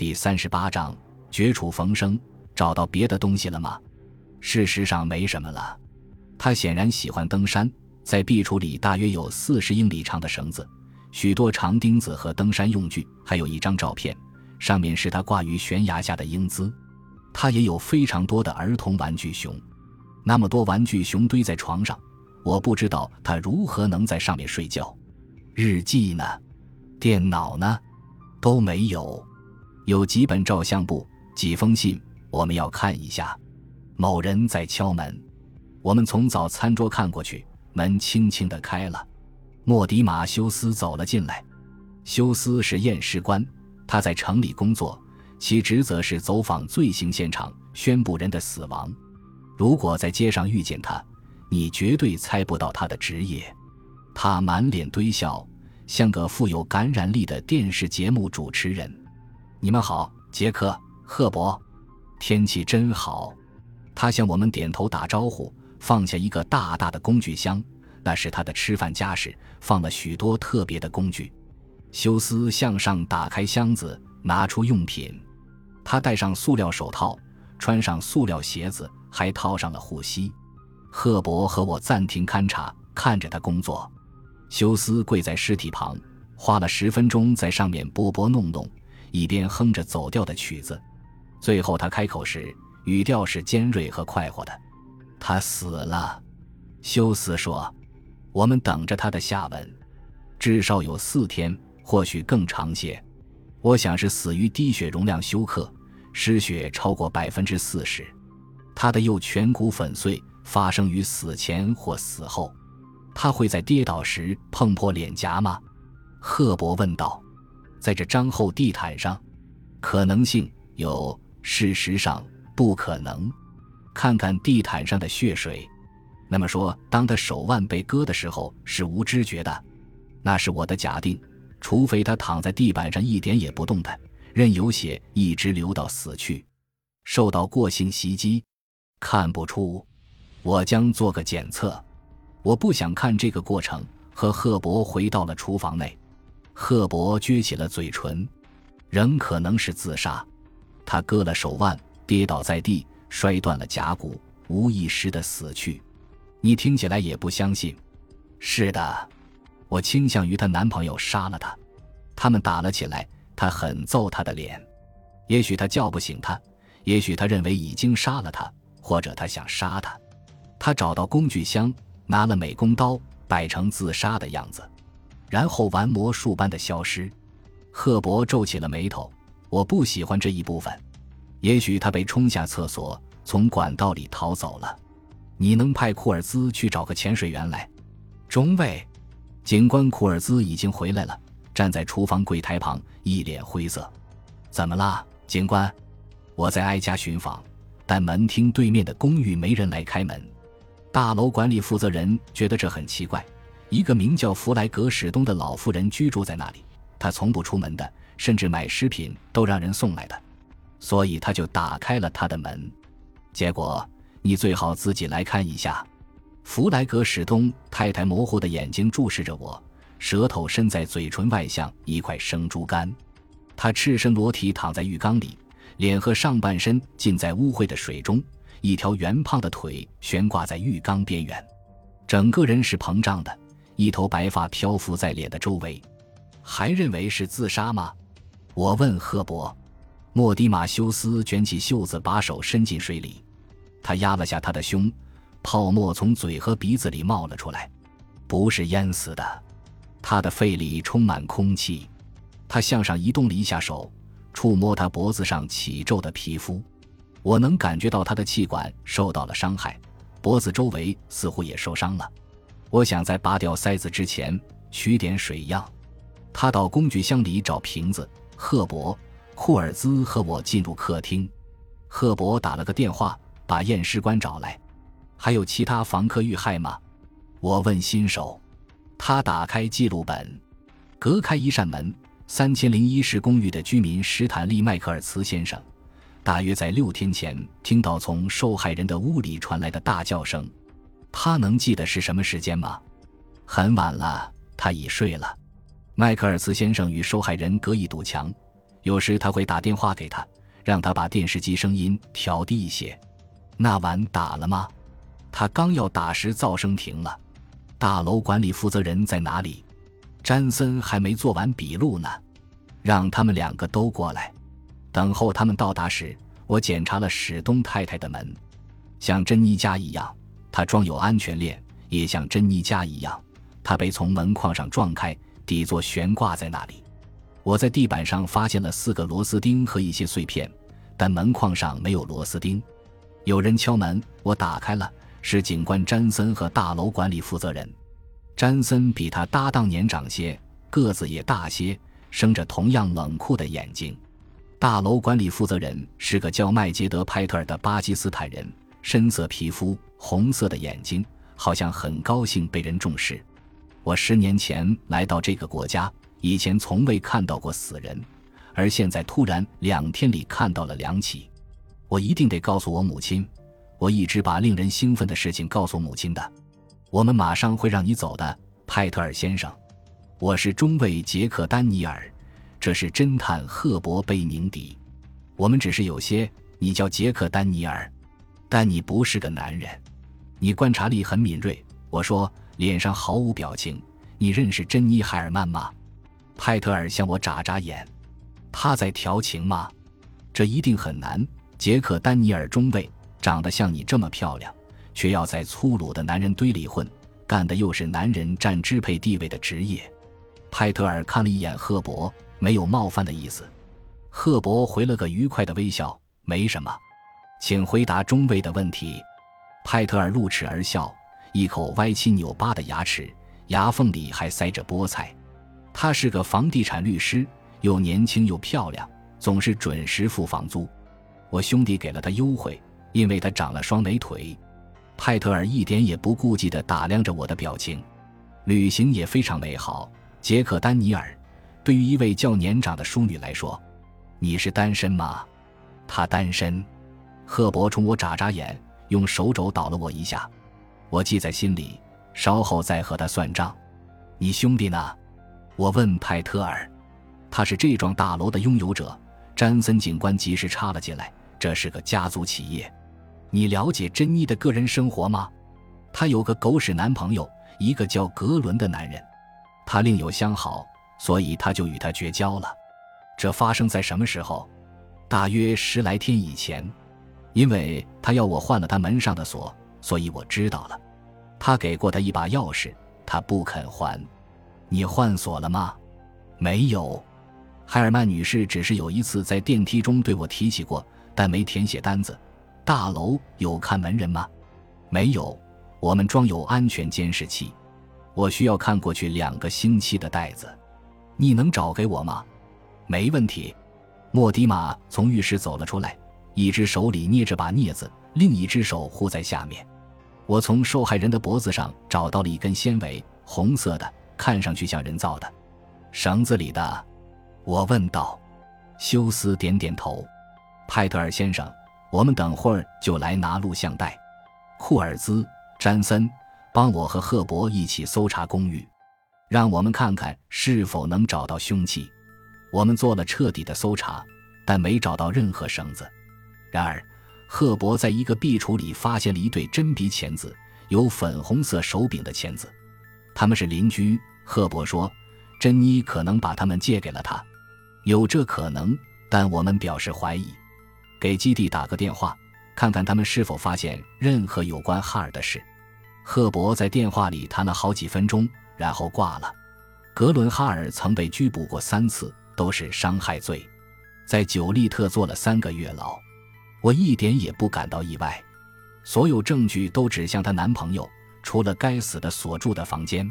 第三十八章绝处逢生，找到别的东西了吗？事实上没什么了。他显然喜欢登山，在壁橱里大约有四十英里长的绳子，许多长钉子和登山用具，还有一张照片，上面是他挂于悬崖下的英姿。他也有非常多的儿童玩具熊，那么多玩具熊堆在床上，我不知道他如何能在上面睡觉。日记呢？电脑呢？都没有。有几本照相簿，几封信，我们要看一下。某人在敲门，我们从早餐桌看过去，门轻轻的开了。莫迪马修斯走了进来。修斯是验尸官，他在城里工作。其职责是走访罪行现场，宣布人的死亡。如果在街上遇见他，你绝对猜不到他的职业。他满脸堆笑，像个富有感染力的电视节目主持人。你们好，杰克·赫伯。天气真好。他向我们点头打招呼，放下一个大大的工具箱，那是他的吃饭家什，放了许多特别的工具。休斯向上打开箱子，拿出用品。他戴上塑料手套，穿上塑料鞋子，还套上了护膝。赫伯和我暂停勘察，看着他工作。休斯跪在尸体旁，花了十分钟在上面拨拨弄弄，一边哼着走调的曲子。最后他开口时，语调是尖锐和快活的：“他死了。”休斯说：“我们等着他的下文，至少有四天，或许更长些。”我想是死于低血容量休克，失血超过百分之四十。他的右颧骨粉碎，发生于死前或死后。他会在跌倒时碰破脸颊吗？赫伯问道。在这张厚地毯上，可能性有，事实上不可能。看看地毯上的血水。那么说，当他手腕被割的时候是无知觉的，那是我的假定。除非他躺在地板上一点也不动弹，任由血一直流到死去，受到过性袭击，看不出。我将做个检测。我不想看这个过程。和赫伯回到了厨房内，赫伯撅起了嘴唇，仍可能是自杀。他割了手腕，跌倒在地，摔断了甲骨，无意识的死去。你听起来也不相信。是的。我倾向于她男朋友杀了她，他们打了起来，他狠揍她的脸。也许他叫不醒她，也许他认为已经杀了她，或者他想杀她。他找到工具箱，拿了美工刀，摆成自杀的样子，然后玩魔术般的消失。赫伯皱起了眉头。我不喜欢这一部分。也许他被冲下厕所，从管道里逃走了。你能派库尔兹去找个潜水员来？中尉。警官库尔兹已经回来了，站在厨房柜台旁，一脸灰色。怎么了，警官？我在挨家寻访，但门厅对面的公寓没人来开门。大楼管理负责人觉得这很奇怪。一个名叫弗莱格史东的老妇人居住在那里，她从不出门的，甚至买食品都让人送来的，所以他就打开了他的门。结果，你最好自己来看一下。弗莱格史东太太模糊的眼睛注视着我，舌头伸在嘴唇外，像一块生猪肝。她赤身裸体躺在浴缸里，脸和上半身浸在污秽的水中，一条圆胖的腿悬挂在浴缸边缘，整个人是膨胀的，一头白发漂浮在脸的周围。还认为是自杀吗？我问赫伯。莫迪马修斯卷起袖子，把手伸进水里，他压了下他的胸。泡沫从嘴和鼻子里冒了出来，不是淹死的，他的肺里充满空气。他向上移动了一下手，触摸他脖子上起皱的皮肤，我能感觉到他的气管受到了伤害，脖子周围似乎也受伤了。我想在拔掉塞子之前取点水样。他到工具箱里找瓶子。赫伯、库尔兹和我进入客厅。赫伯打了个电话，把验尸官找来。还有其他房客遇害吗？我问新手。他打开记录本，隔开一扇门。三千零一室公寓的居民史坦利·麦克尔茨先生，大约在六天前听到从受害人的屋里传来的大叫声。他能记得是什么时间吗？很晚了，他已睡了。迈克尔斯先生与受害人隔一堵墙，有时他会打电话给他，让他把电视机声音调低一些。那晚打了吗？他刚要打时，噪声停了。大楼管理负责人在哪里？詹森还没做完笔录呢。让他们两个都过来。等候他们到达时，我检查了史东太太的门，像珍妮家一样，它装有安全链；也像珍妮家一样，它被从门框上撞开，底座悬挂在那里。我在地板上发现了四个螺丝钉和一些碎片，但门框上没有螺丝钉。有人敲门，我打开了，是警官詹森和大楼管理负责人。詹森比他搭档年长些，个子也大些，生着同样冷酷的眼睛。大楼管理负责人是个叫麦杰德·派特尔的巴基斯坦人，深色皮肤，红色的眼睛，好像很高兴被人重视。我十年前来到这个国家，以前从未看到过死人，而现在突然两天里看到了两起。我一定得告诉我母亲。我一直把令人兴奋的事情告诉母亲的。我们马上会让你走的，派特尔先生。我是中尉杰克·丹尼尔，这是侦探赫伯·贝宁迪。我们只是有些……你叫杰克·丹尼尔，但你不是个男人。你观察力很敏锐。我说，脸上毫无表情。你认识珍妮·海尔曼吗？派特尔向我眨眨眼。他在调情吗？这一定很难。杰克·丹尼尔中尉长得像你这么漂亮，却要在粗鲁的男人堆里混，干的又是男人占支配地位的职业。派特尔看了一眼赫伯，没有冒犯的意思。赫伯回了个愉快的微笑：“没什么，请回答中尉的问题。”派特尔露齿而笑，一口歪七扭八的牙齿，牙缝里还塞着菠菜。他是个房地产律师，又年轻又漂亮，总是准时付房租。我兄弟给了他优惠，因为他长了双美腿。派特尔一点也不顾忌地打量着我的表情。旅行也非常美好，杰克·丹尼尔。对于一位较年长的淑女来说，你是单身吗？他单身。赫伯冲我眨眨眼，用手肘捣了我一下。我记在心里，稍后再和他算账。你兄弟呢？我问派特尔。他是这幢大楼的拥有者。詹森警官及时插了进来。这是个家族企业，你了解珍妮的个人生活吗？她有个狗屎男朋友，一个叫格伦的男人，她另有相好，所以他就与他绝交了。这发生在什么时候？大约十来天以前。因为他要我换了他门上的锁，所以我知道了。他给过他一把钥匙，他不肯还。你换锁了吗？没有。海尔曼女士只是有一次在电梯中对我提起过。但没填写单子。大楼有看门人吗？没有。我们装有安全监视器。我需要看过去两个星期的袋子。你能找给我吗？没问题。莫迪玛从浴室走了出来，一只手里捏着把镊子，另一只手护在下面。我从受害人的脖子上找到了一根纤维，红色的，看上去像人造的。绳子里的？我问道。休斯点点头。派特尔先生，我们等会儿就来拿录像带。库尔兹、詹森，帮我和赫伯一起搜查公寓，让我们看看是否能找到凶器。我们做了彻底的搜查，但没找到任何绳子。然而，赫伯在一个壁橱里发现了一对真皮钳子，有粉红色手柄的钳子。他们是邻居，赫伯说，珍妮可能把他们借给了他。有这可能，但我们表示怀疑。给基地打个电话，看看他们是否发现任何有关哈尔的事。赫伯在电话里谈了好几分钟，然后挂了。格伦哈尔曾被拘捕过三次，都是伤害罪，在九利特坐了三个月牢。我一点也不感到意外，所有证据都指向她男朋友，除了该死的锁住的房间。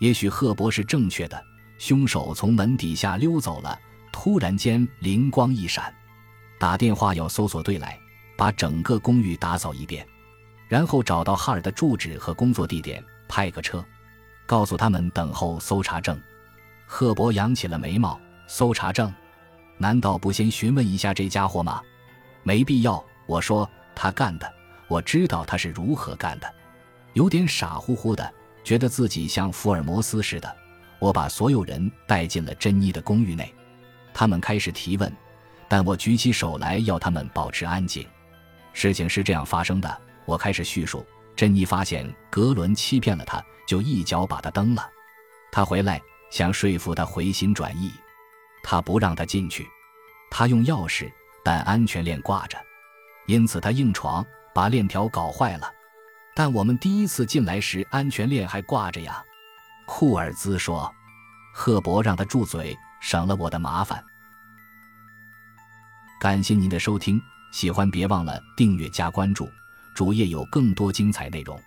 也许赫伯是正确的，凶手从门底下溜走了。突然间灵光一闪。打电话要搜索队来，把整个公寓打扫一遍，然后找到哈尔的住址和工作地点，派个车，告诉他们等候搜查证。赫伯扬起了眉毛。搜查证？难道不先询问一下这家伙吗？没必要。我说他干的，我知道他是如何干的。有点傻乎乎的，觉得自己像福尔摩斯似的。我把所有人带进了珍妮的公寓内。他们开始提问，但我举起手来要他们保持安静。事情是这样发生的，我开始叙述。珍妮发现格伦欺骗了她，就一脚把他蹬了。他回来想说服他回心转意，他不让他进去。他用钥匙，但安全链挂着，因此他硬闯，把链条搞坏了。但我们第一次进来时，安全链还挂着呀。库尔兹说：“赫伯让他住嘴。”省了我的麻烦。感谢您的收听，喜欢别忘了订阅加关注，主页有更多精彩内容。